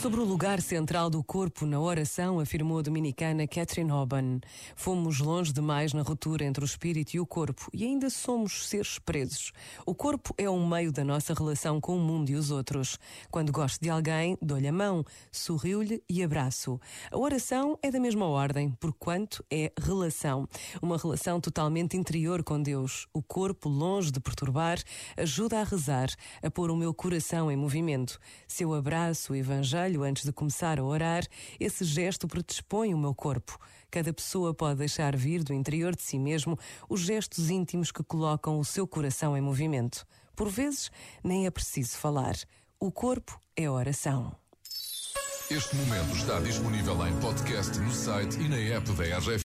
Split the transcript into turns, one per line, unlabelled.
Sobre o lugar central do corpo na oração, afirmou a dominicana Catherine Hoban. Fomos longe demais na ruptura entre o espírito e o corpo e ainda somos seres presos. O corpo é um meio da nossa relação com o mundo e os outros. Quando gosto de alguém, dou-lhe a mão, sorrio-lhe e abraço. A oração é da mesma ordem, porquanto é relação. Uma relação totalmente interior com Deus. O corpo, longe de perturbar, ajuda a rezar, a pôr o meu coração em movimento. Seu abraço, o evangelho, antes de começar a orar, esse gesto predispõe o meu corpo. Cada pessoa pode deixar vir do interior de si mesmo os gestos íntimos que colocam o seu coração em movimento. Por vezes, nem é preciso falar. O corpo é oração.
Este momento está disponível em podcast no site e na app da RGF.